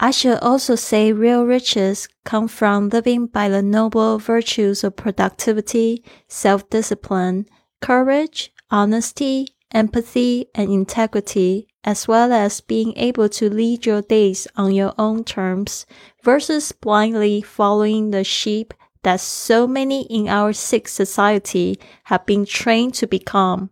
I should also say real riches come from living by the noble virtues of productivity, self discipline, courage, honesty, empathy, and integrity, as well as being able to lead your days on your own terms versus blindly following the sheep that so many in our sick society have been trained to become.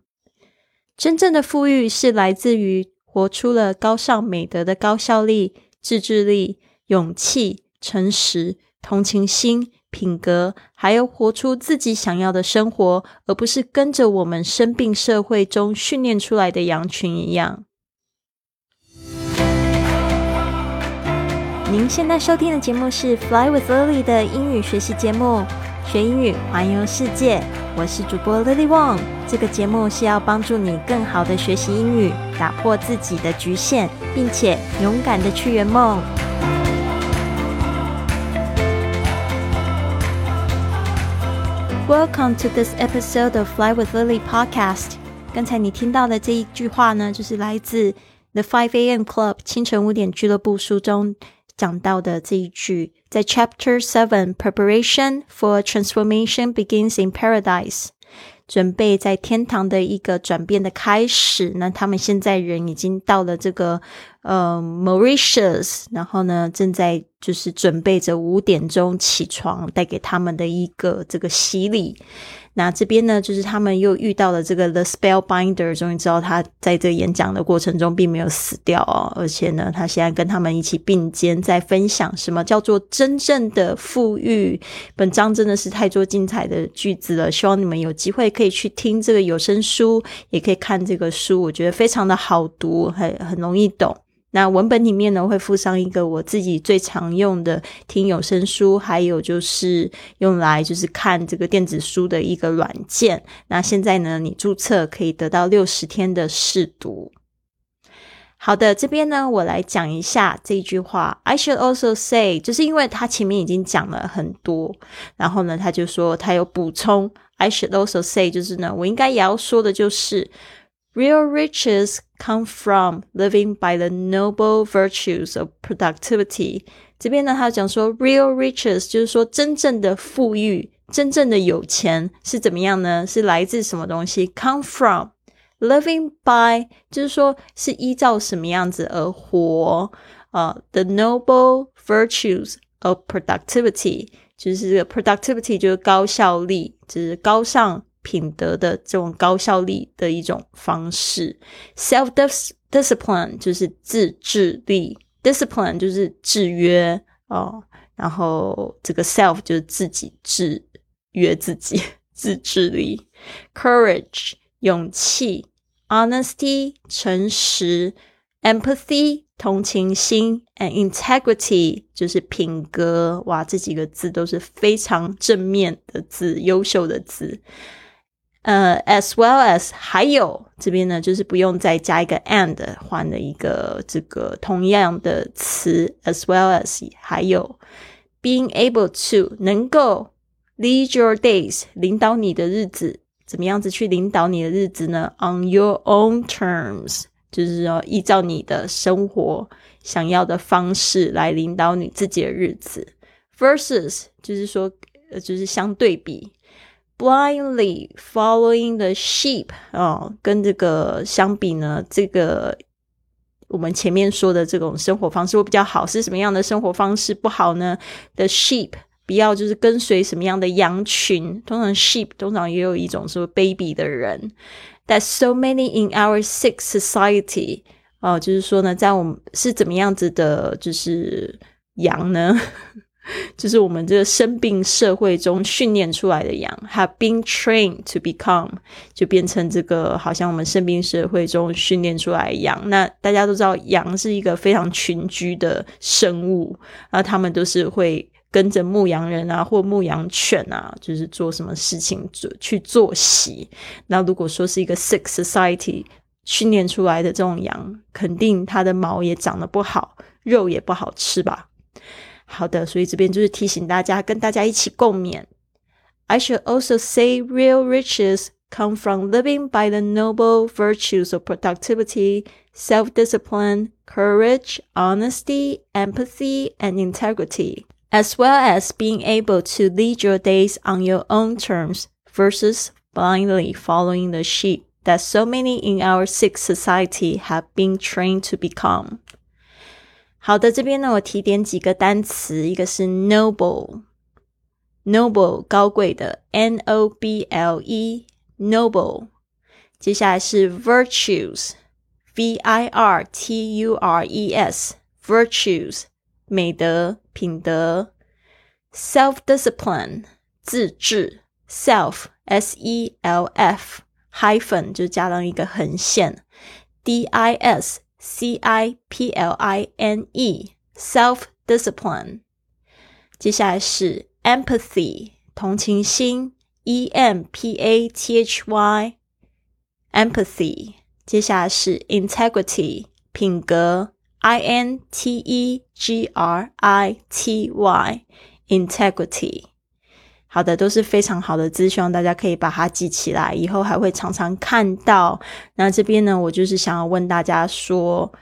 真正的富裕是来自于活出了高尚美德的高效力。 自制力、勇气、诚实、同情心、品格，还有活出自己想要的生活，而不是跟着我们生病社会中训练出来的羊群一样。您现在收听的节目是《Fly with Lily》的英语学习节目。学英语，环游世界。我是主播 Lily Wong。这个节目是要帮助你更好的学习英语，打破自己的局限，并且勇敢的去圆梦。Welcome to this episode of Fly with Lily podcast。刚才你听到的这一句话呢，就是来自 The Five A.M. Club 清晨五点俱乐部书中。讲到的这一句，在 Chapter Seven Preparation for Transformation begins in Paradise，准备在天堂的一个转变的开始。那他们现在人已经到了这个呃 Mauritius，然后呢，正在就是准备着五点钟起床，带给他们的一个这个洗礼。那这边呢，就是他们又遇到了这个 The Spellbinder，终于知道他在这演讲的过程中并没有死掉哦，而且呢，他现在跟他们一起并肩在分享什么叫做真正的富裕。本章真的是太多精彩的句子了，希望你们有机会可以去听这个有声书，也可以看这个书，我觉得非常的好读，很很容易懂。那文本里面呢，会附上一个我自己最常用的听有声书，还有就是用来就是看这个电子书的一个软件。那现在呢，你注册可以得到六十天的试读。好的，这边呢，我来讲一下这句话。I should also say，就是因为他前面已经讲了很多，然后呢，他就说他有补充。I should also say，就是呢，我应该也要说的就是。Real riches come from living by the noble virtues of productivity。这边呢，他讲说，real riches 就是说真正的富裕、真正的有钱是怎么样呢？是来自什么东西？Come from living by，就是说是依照什么样子而活啊？The noble virtues of productivity，就是这个 productivity 就是高效率，就是高尚。 品德的这种高效力的一种方式，self discipline 就是自制力，discipline 就是制约哦，然后这个 self 就是自己制约自己，自制力，courage 勇气，honesty 诚实，empathy 同情心，and integrity 就是品格。哇，这几个字都是非常正面的字，优秀的字。呃，as well as 还有这边呢，就是不用再加一个 and 换了一个这个同样的词，as well as 还有 being able to 能够 lead your days 领导你的日子，怎么样子去领导你的日子呢？On your own terms，就是说依照你的生活想要的方式来领导你自己的日子，versus 就是说呃就是相对比。Blindly following the sheep 啊，跟这个相比呢，这个我们前面说的这种生活方式会比较好。是什么样的生活方式不好呢？The sheep 不要就是跟随什么样的羊群？通常 sheep 通常也有一种说 baby 的人。That so many in our sick society 哦，就是说呢，在我们是怎么样子的，就是羊呢？就是我们这个生病社会中训练出来的羊，have been trained to become，就变成这个好像我们生病社会中训练出来的羊。那大家都知道，羊是一个非常群居的生物，那他们都是会跟着牧羊人啊，或牧羊犬啊，就是做什么事情做去作息。那如果说是一个 sick society 训练出来的这种羊，肯定它的毛也长得不好，肉也不好吃吧。好的，所以这边就是提醒大家，跟大家一起共勉。I should also say real riches come from living by the noble virtues of productivity, self discipline, courage, honesty, empathy, and integrity, as well as being able to lead your days on your own terms versus blindly following the sheep that so many in our sick society have been trained to become. 好的，这边呢，我提点几个单词，一个是 noble，noble 高贵的，n o b l e noble。接下来是 virtues，v i r t u r e s，virtues 美德品德，self discipline 自制，self s e l f hyphen 就加上一个横线，d i s c i p l i n e self discipline。接下来是 empathy 同情心，e m p a t h y empathy。接下来是 integrity 品格，i n t e g r i t y integrity。 好的，都是非常好的字，希望大家可以把它记起来，以后还会常常看到。那这边呢，我就是想要问大家说，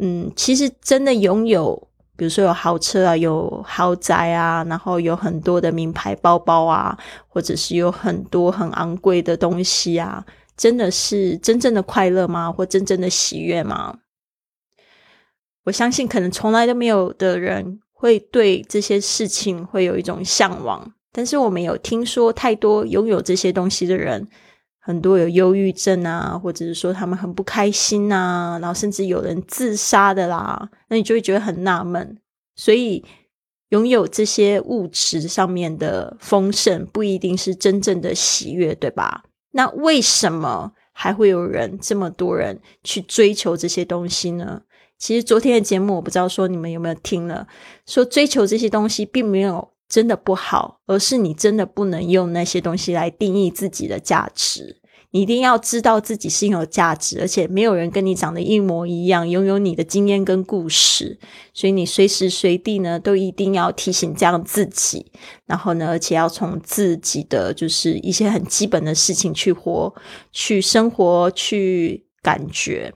嗯，其实真的拥有，比如说有豪车啊，有豪宅啊，然后有很多的名牌包包啊，或者是有很多很昂贵的东西啊，真的是真正的快乐吗？或真正的喜悦吗？我相信，可能从来都没有的人会对这些事情会有一种向往。但是我们有听说太多拥有这些东西的人，很多有忧郁症啊，或者是说他们很不开心啊，然后甚至有人自杀的啦，那你就会觉得很纳闷。所以拥有这些物质上面的丰盛，不一定是真正的喜悦，对吧？那为什么还会有人这么多人去追求这些东西呢？其实昨天的节目，我不知道说你们有没有听了，说追求这些东西并没有。真的不好，而是你真的不能用那些东西来定义自己的价值。你一定要知道自己是有价值，而且没有人跟你长得一模一样，拥有你的经验跟故事。所以你随时随地呢，都一定要提醒这样自己。然后呢，而且要从自己的就是一些很基本的事情去活、去生活、去感觉。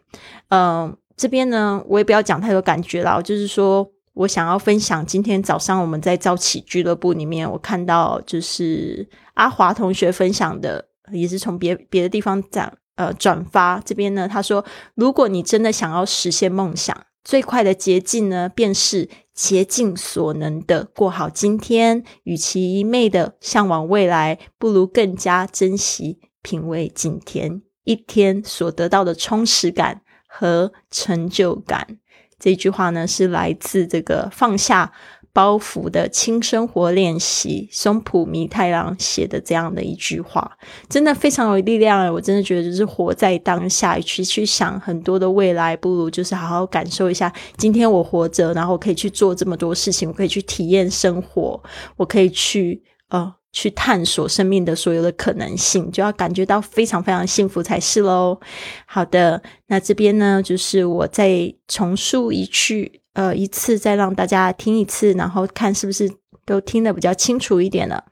嗯，这边呢，我也不要讲太多感觉了，就是说。我想要分享，今天早上我们在早起俱乐部里面，我看到就是阿华同学分享的，也是从别别的地方转呃转发这边呢。他说，如果你真的想要实现梦想，最快的捷径呢，便是竭尽所能的过好今天。与其一昧的向往未来，不如更加珍惜品味今天一天所得到的充实感和成就感。这句话呢，是来自这个放下包袱的轻生活练习，松浦弥太郎写的这样的一句话，真的非常有力量。我真的觉得，就是活在当下，去去想很多的未来，不如就是好好感受一下今天我活着，然后可以去做这么多事情，我可以去体验生活，我可以去呃。去探索生命的所有的可能性，就要感觉到非常非常幸福才是喽。好的，那这边呢，就是我再重述一句，呃，一次再让大家听一次，然后看是不是都听得比较清楚一点了。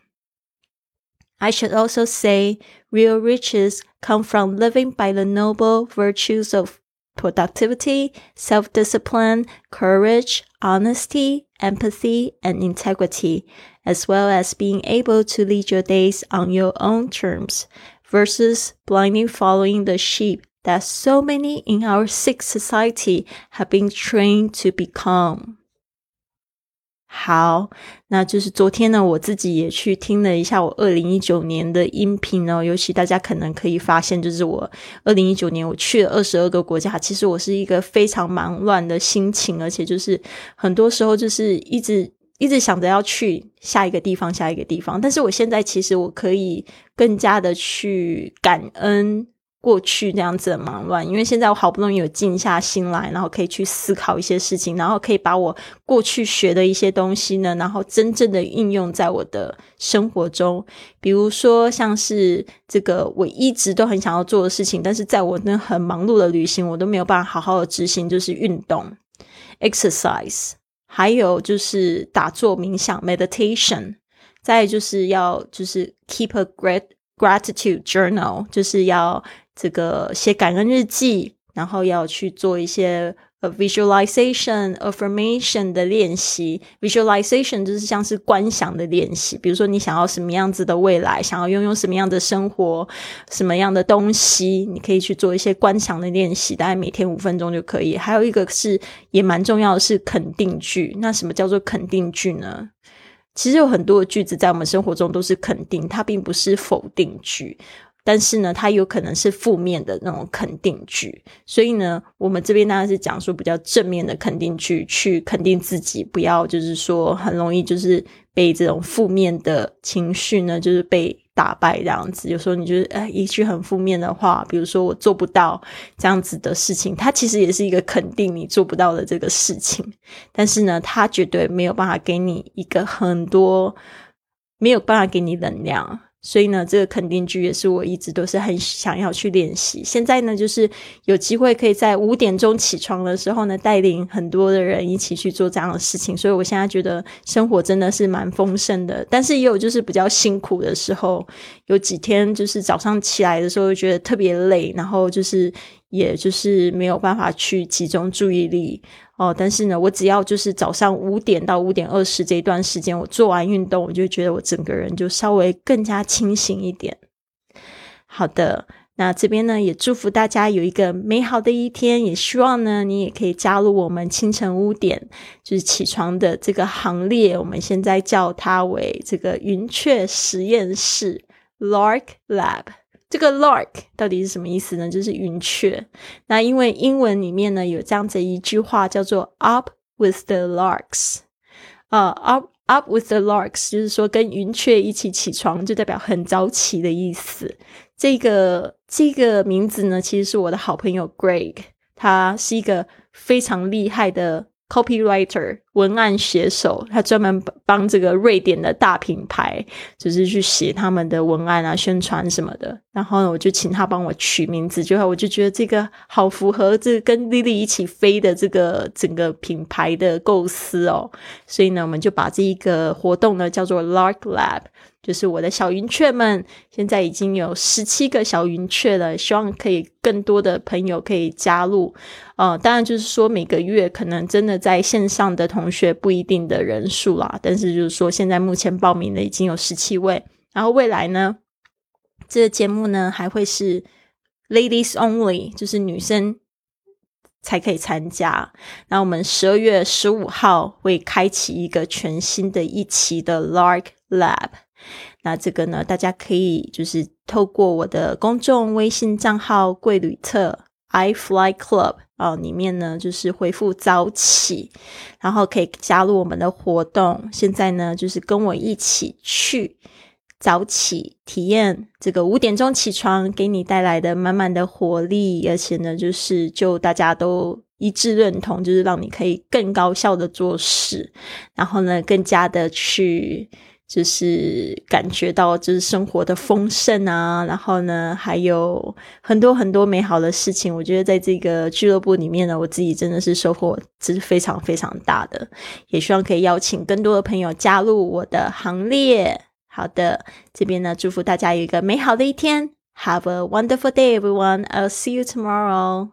I should also say, real riches come from living by the noble virtues of productivity, self discipline, courage, honesty, empathy, and integrity, as well as being able to lead your days on your own terms, versus blindly following the sheep that so many in our sick society have been trained to become. 好，那就是昨天呢，我自己也去听了一下我二零一九年的音频哦。尤其大家可能可以发现，就是我二零一九年我去了二十二个国家，其实我是一个非常忙乱的心情，而且就是很多时候就是一直 一直想着要去下一个地方，下一个地方。但是我现在其实我可以更加的去感恩。过去那样子的忙乱，因为现在我好不容易有静下心来，然后可以去思考一些事情，然后可以把我过去学的一些东西呢，然后真正的应用在我的生活中。比如说，像是这个我一直都很想要做的事情，但是在我那很忙碌的旅行，我都没有办法好好的执行，就是运动 （exercise），还有就是打坐冥想 （meditation），再就是要就是 keep a great。gratitude journal，就是要这个写感恩日记，然后要去做一些。呃，visualization affirmation 的练习，visualization 就是像是观想的练习。比如说，你想要什么样子的未来，想要拥有什么样的生活，什么样的东西，你可以去做一些观想的练习，大概每天五分钟就可以。还有一个是也蛮重要的是肯定句。那什么叫做肯定句呢？其实有很多的句子在我们生活中都是肯定，它并不是否定句。但是呢，它有可能是负面的那种肯定句，所以呢，我们这边当然是讲述比较正面的肯定句，去肯定自己，不要就是说很容易就是被这种负面的情绪呢，就是被打败这样子。有时候你就是哎一句很负面的话，比如说我做不到这样子的事情，它其实也是一个肯定你做不到的这个事情，但是呢，它绝对没有办法给你一个很多，没有办法给你能量。所以呢，这个肯定句也是我一直都是很想要去练习。现在呢，就是有机会可以在五点钟起床的时候呢，带领很多的人一起去做这样的事情。所以我现在觉得生活真的是蛮丰盛的，但是也有就是比较辛苦的时候。有几天就是早上起来的时候觉得特别累，然后就是也就是没有办法去集中注意力。哦，但是呢，我只要就是早上五点到五点二十这一段时间，我做完运动，我就觉得我整个人就稍微更加清醒一点。好的，那这边呢也祝福大家有一个美好的一天，也希望呢你也可以加入我们清晨五点就是起床的这个行列。我们现在叫它为这个云雀实验室 （Lark Lab）。这个 lark 到底是什么意思呢？就是云雀。那因为英文里面呢有这样子一句话叫做 “up with the larks”，啊，up up with the larks，就是说跟云雀一起起床，就代表很早起的意思。这个这个名字呢，其实是我的好朋友 Greg，他是一个非常厉害的。Copywriter 文案写手，他专门帮这个瑞典的大品牌，就是去写他们的文案啊、宣传什么的。然后呢，我就请他帮我取名字，就我就觉得这个好符合这跟 Lily 一起飞的这个整个品牌的构思哦。所以呢，我们就把这一个活动呢叫做 Lark Lab。就是我的小云雀们，现在已经有十七个小云雀了，希望可以更多的朋友可以加入。呃，当然就是说每个月可能真的在线上的同学不一定的人数啦，但是就是说现在目前报名的已经有十七位，然后未来呢，这个节目呢还会是 ladies only，就是女生才可以参加。那我们十二月十五号会开启一个全新的一期的 Lark Lab。那这个呢，大家可以就是透过我的公众微信账号“贵旅特 i fly club” 啊，里面呢就是回复“早起”，然后可以加入我们的活动。现在呢，就是跟我一起去早起体验这个五点钟起床给你带来的满满的活力，而且呢，就是就大家都一致认同，就是让你可以更高效的做事，然后呢，更加的去。就是感觉到就是生活的丰盛啊，然后呢，还有很多很多美好的事情。我觉得在这个俱乐部里面呢，我自己真的是收获是非常非常大的。也希望可以邀请更多的朋友加入我的行列。好的，这边呢，祝福大家有一个美好的一天。Have a wonderful day, everyone. I'll see you tomorrow.